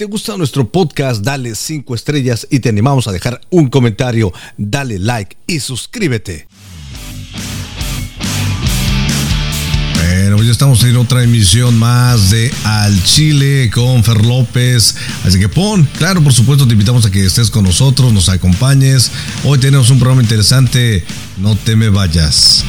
te gusta nuestro podcast, dale 5 estrellas y te animamos a dejar un comentario, dale like y suscríbete. Bueno, pues ya estamos en otra emisión más de Al Chile con Fer López. Así que pon, claro, por supuesto, te invitamos a que estés con nosotros, nos acompañes. Hoy tenemos un programa interesante, no te me vayas.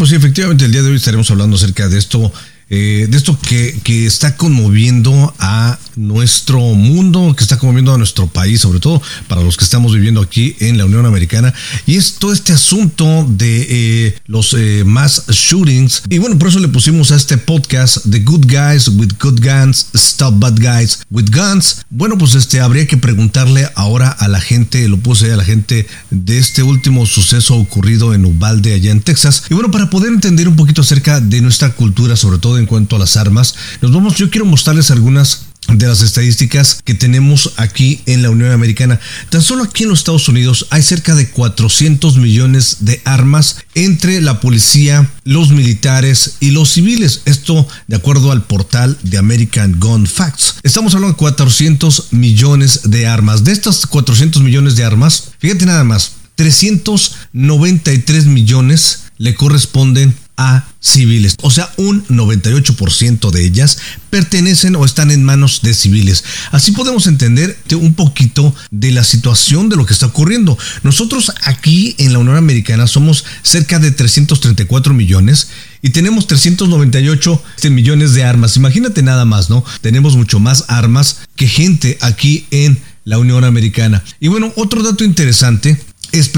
Pues sí, efectivamente el día de hoy estaremos hablando acerca de esto eh, de esto que, que, está conmoviendo a nuestro mundo, que está conmoviendo a nuestro país, sobre todo para los que estamos viviendo aquí en la Unión Americana, y es todo este asunto de eh, los eh, mass shootings. Y bueno, por eso le pusimos a este podcast The Good Guys with Good Guns, Stop Bad Guys with Guns. Bueno, pues este habría que preguntarle ahora a la gente, lo puse a la gente de este último suceso ocurrido en Uvalde, allá en Texas. Y bueno, para poder entender un poquito acerca de nuestra cultura, sobre todo en cuanto a las armas. Nos vamos, yo quiero mostrarles algunas de las estadísticas que tenemos aquí en la Unión Americana. Tan solo aquí en los Estados Unidos hay cerca de 400 millones de armas entre la policía, los militares y los civiles. Esto de acuerdo al portal de American Gun Facts. Estamos hablando de 400 millones de armas. De estas 400 millones de armas, fíjate nada más, 393 millones le corresponden a civiles. O sea, un 98% de ellas pertenecen o están en manos de civiles. Así podemos entender un poquito de la situación de lo que está ocurriendo. Nosotros aquí en la Unión Americana somos cerca de 334 millones y tenemos 398 millones de armas. Imagínate nada más, ¿no? Tenemos mucho más armas que gente aquí en la Unión Americana. Y bueno, otro dato interesante es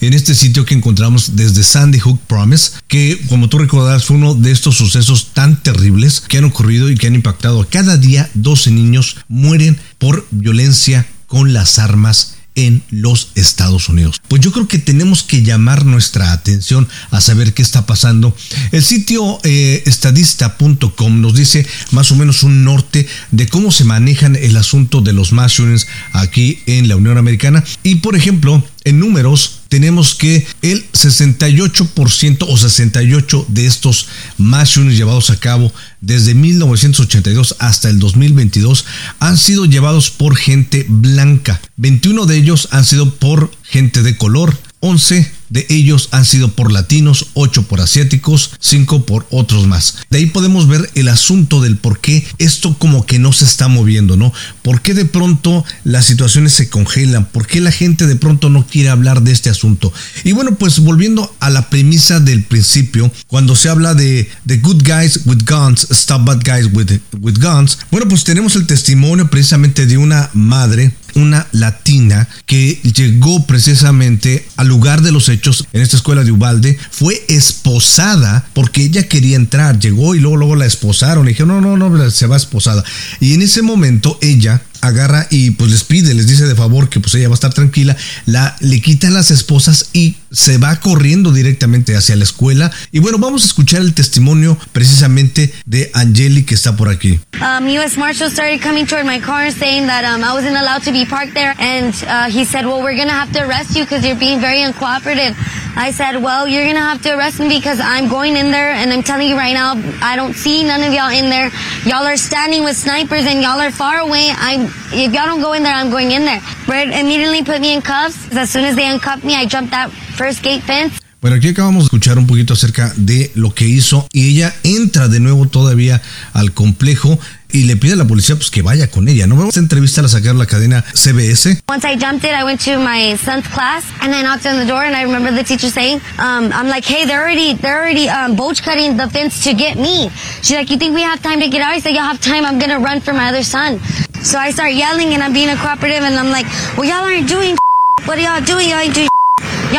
en este sitio que encontramos desde Sandy Hook Promise, que como tú recordarás fue uno de estos sucesos tan terribles que han ocurrido y que han impactado. Cada día 12 niños mueren por violencia con las armas en los Estados Unidos. Pues yo creo que tenemos que llamar nuestra atención a saber qué está pasando. El sitio eh, estadista.com nos dice más o menos un norte de cómo se manejan el asunto de los mass shootings aquí en la Unión Americana. Y por ejemplo, en números tenemos que el 68% o 68 de estos mass llevados a cabo desde 1982 hasta el 2022 han sido llevados por gente blanca. 21 de ellos han sido por gente de color, 11 de ellos han sido por latinos, 8 por asiáticos, 5 por otros más. De ahí podemos ver el asunto del por qué esto como que no se está moviendo, ¿no? ¿Por qué de pronto las situaciones se congelan? ¿Por qué la gente de pronto no quiere hablar de este asunto? Y bueno, pues volviendo a la premisa del principio, cuando se habla de, de good guys with guns, stop bad guys with, with guns, bueno, pues tenemos el testimonio precisamente de una madre una latina que llegó precisamente al lugar de los hechos en esta escuela de Ubalde, fue esposada porque ella quería entrar, llegó y luego, luego la esposaron, le dijeron, no, no, no, se va esposada. Y en ese momento ella agarra y pues les pide, les dice de favor que pues ella va a estar tranquila, la, le quitan las esposas y se va corriendo directamente hacia la escuela. Y bueno, vamos a escuchar el testimonio precisamente de Angeli que está por aquí. Um, U.S. Marshal started coming toward my car saying that um, I wasn't allowed to be parked there. And uh, he said, well, we're going to have to arrest you because you're being very uncooperative. I said, well, you're going to have to arrest me because I'm going in there and I'm telling you right now, I don't see none of y'all in there. Y'all are standing with snipers and y'all are far away. I'm, if y'all don't go in there, I'm going in there. Brett immediately put me in cuffs. As soon as they uncuffed me, I jumped that first gate fence. Bueno, aquí acabamos de escuchar un poquito acerca de lo que hizo y ella entra de nuevo todavía al complejo y le pide a la policía pues que vaya con ella. No vamos a entrevista a sacar la cadena CBS. Once I jumped it, I went to my son's class and I knocked on the door and I remember the teacher saying, um, I'm like, hey, they're already, they're already um, bulge cutting the fence to get me. She's like, you think we have time to get out? I said, y'all have time. I'm gonna run for my other son. So I start yelling and I'm being a cooperative and I'm like, well, y'all aren't doing what are y'all doing? Y'all ain't doing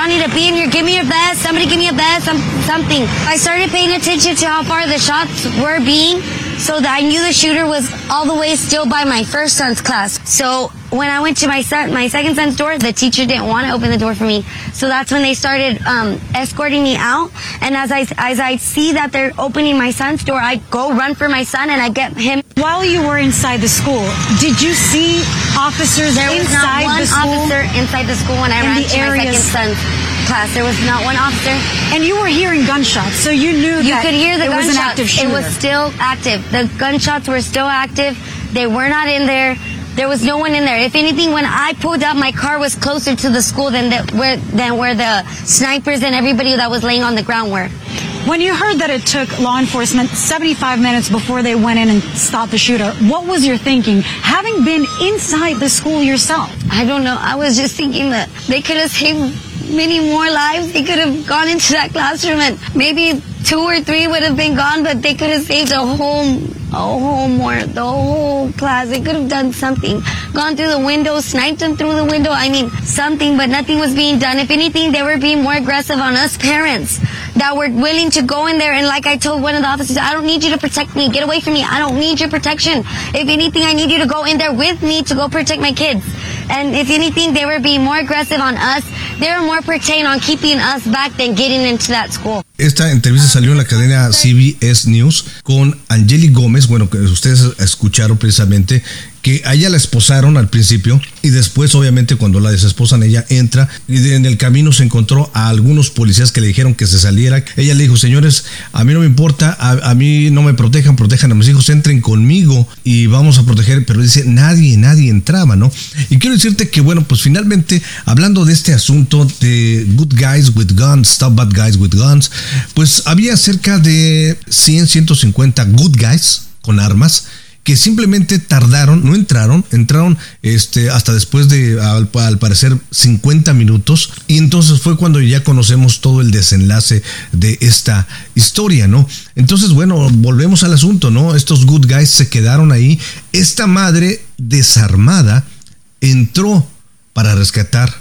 Need to be in here. Give me your best. Somebody give me a best. Some, something. I started paying attention to how far the shots were being so that I knew the shooter was all the way still by my first son's class. So when I went to my son, my second son's door, the teacher didn't want to open the door for me. So that's when they started um, escorting me out. And as I as I see that they're opening my son's door, I go run for my son and I get him. While you were inside the school, did you see officers there was inside not one the school? officer inside the school when I In ran to my second son's class. There was not one officer. And you were hearing gunshots, so you knew You that could hear the it was an active shooter. It was still active. The gunshots were still active. They were not in there. There was no one in there. If anything, when I pulled up, my car was closer to the school than the, where than where the snipers and everybody that was laying on the ground were. When you heard that it took law enforcement 75 minutes before they went in and stopped the shooter, what was your thinking, having been inside the school yourself? I don't know. I was just thinking that they could have saved many more lives. They could have gone into that classroom and maybe two or three would have been gone, but they could have saved a whole, a whole more, the whole class. They could have done something. Gone through the window, sniped them through the window. I mean, something, but nothing was being done. If anything, they were being more aggressive on us parents that were willing to go in there. And like I told one of the officers, I don't need you to protect me. Get away from me. I don't need your protection. If anything, I need you to go in there with me to go protect my kids. And if anything, they were being more aggressive on us. They were more pertained on keeping us back than getting into that school. Esta entrevista salió en la cadena CBS News con Angeli Gómez, bueno, que ustedes escucharon precisamente que a ella la esposaron al principio y después obviamente cuando la desesposan ella entra y en el camino se encontró a algunos policías que le dijeron que se saliera. Ella le dijo, señores, a mí no me importa, a, a mí no me protejan, protejan a mis hijos, entren conmigo y vamos a proteger, pero dice, nadie, nadie entraba, ¿no? Y quiero decirte que bueno, pues finalmente hablando de este asunto de Good Guys with Guns, Stop Bad Guys with Guns, pues había cerca de 100, 150 Good Guys con armas que simplemente tardaron, no entraron, entraron este, hasta después de, al, al, parecer, 50 minutos, y entonces fue cuando ya conocemos todo el desenlace de esta historia, ¿no? Entonces, bueno, volvemos al asunto, ¿no? Estos good guys se quedaron ahí, esta madre desarmada entró para rescatar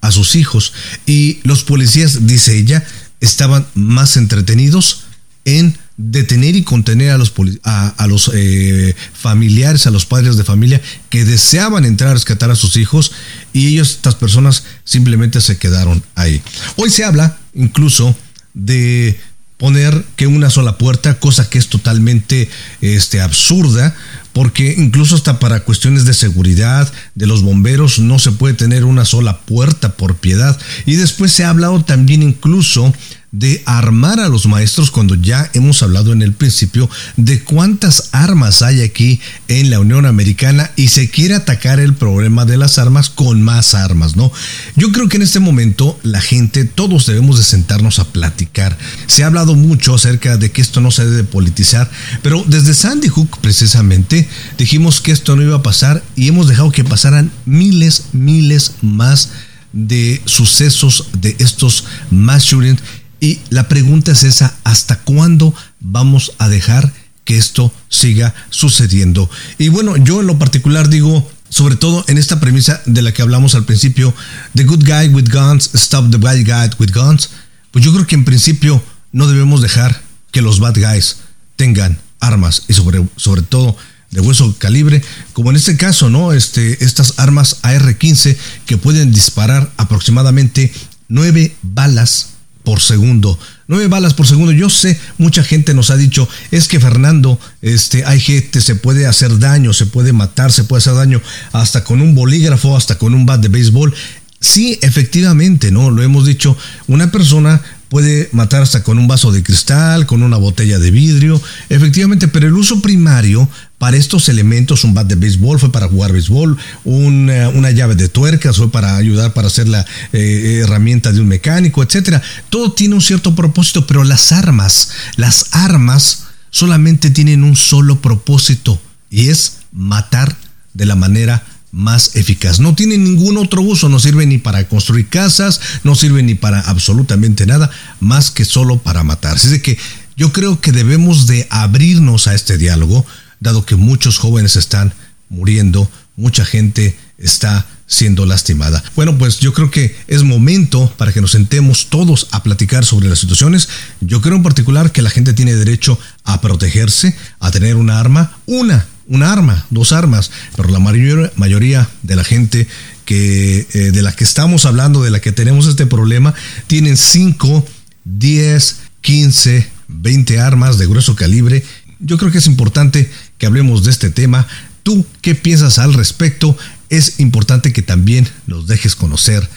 a sus hijos, y los policías, dice ella, estaban más entretenidos en detener y contener a los, a, los eh, familiares, a los padres de familia que deseaban entrar a rescatar a sus hijos y ellos, estas personas, simplemente se quedaron ahí. Hoy se habla incluso de poner que una sola puerta, cosa que es totalmente este, absurda, porque incluso hasta para cuestiones de seguridad de los bomberos no se puede tener una sola puerta por piedad. Y después se ha hablado también incluso de armar a los maestros cuando ya hemos hablado en el principio de cuántas armas hay aquí en la Unión Americana y se quiere atacar el problema de las armas con más armas, ¿no? Yo creo que en este momento la gente, todos debemos de sentarnos a platicar. Se ha hablado mucho acerca de que esto no se debe politizar, pero desde Sandy Hook precisamente dijimos que esto no iba a pasar y hemos dejado que pasaran miles, miles más de sucesos de estos mass shootings y la pregunta es esa, ¿hasta cuándo vamos a dejar que esto siga sucediendo? Y bueno, yo en lo particular digo, sobre todo en esta premisa de la que hablamos al principio, The Good Guy with Guns, Stop the Bad Guy with Guns, pues yo creo que en principio no debemos dejar que los bad guys tengan armas y sobre, sobre todo de hueso calibre, como en este caso, ¿no? Este, estas armas AR-15 que pueden disparar aproximadamente 9 balas por segundo. Nueve balas por segundo. Yo sé, mucha gente nos ha dicho, es que Fernando, este, hay gente, se puede hacer daño, se puede matar, se puede hacer daño hasta con un bolígrafo, hasta con un bat de béisbol. Sí, efectivamente, ¿no? Lo hemos dicho, una persona puede matar hasta con un vaso de cristal, con una botella de vidrio, efectivamente, pero el uso primario para estos elementos, un bat de béisbol fue para jugar béisbol, una, una llave de tuercas fue para ayudar para hacer la eh, herramienta de un mecánico, etcétera. Todo tiene un cierto propósito, pero las armas, las armas solamente tienen un solo propósito y es matar de la manera más eficaz. No tiene ningún otro uso, no sirve ni para construir casas, no sirve ni para absolutamente nada, más que solo para matar. Así de que yo creo que debemos de abrirnos a este diálogo, dado que muchos jóvenes están muriendo, mucha gente está siendo lastimada. Bueno, pues yo creo que es momento para que nos sentemos todos a platicar sobre las situaciones. Yo creo en particular que la gente tiene derecho a protegerse, a tener una arma, una una arma, dos armas, pero la mayor, mayoría de la gente que, eh, de la que estamos hablando, de la que tenemos este problema, tienen 5, 10, 15, 20 armas de grueso calibre. Yo creo que es importante que hablemos de este tema. ¿Tú qué piensas al respecto? Es importante que también nos dejes conocer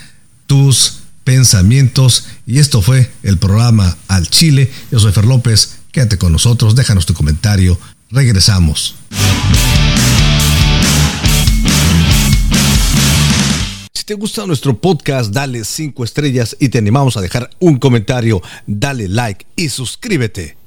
tus pensamientos. Y esto fue el programa Al Chile. Yo soy Fer López. Quédate con nosotros, déjanos tu comentario. Regresamos. Si te gusta nuestro podcast, dale 5 estrellas y te animamos a dejar un comentario, dale like y suscríbete.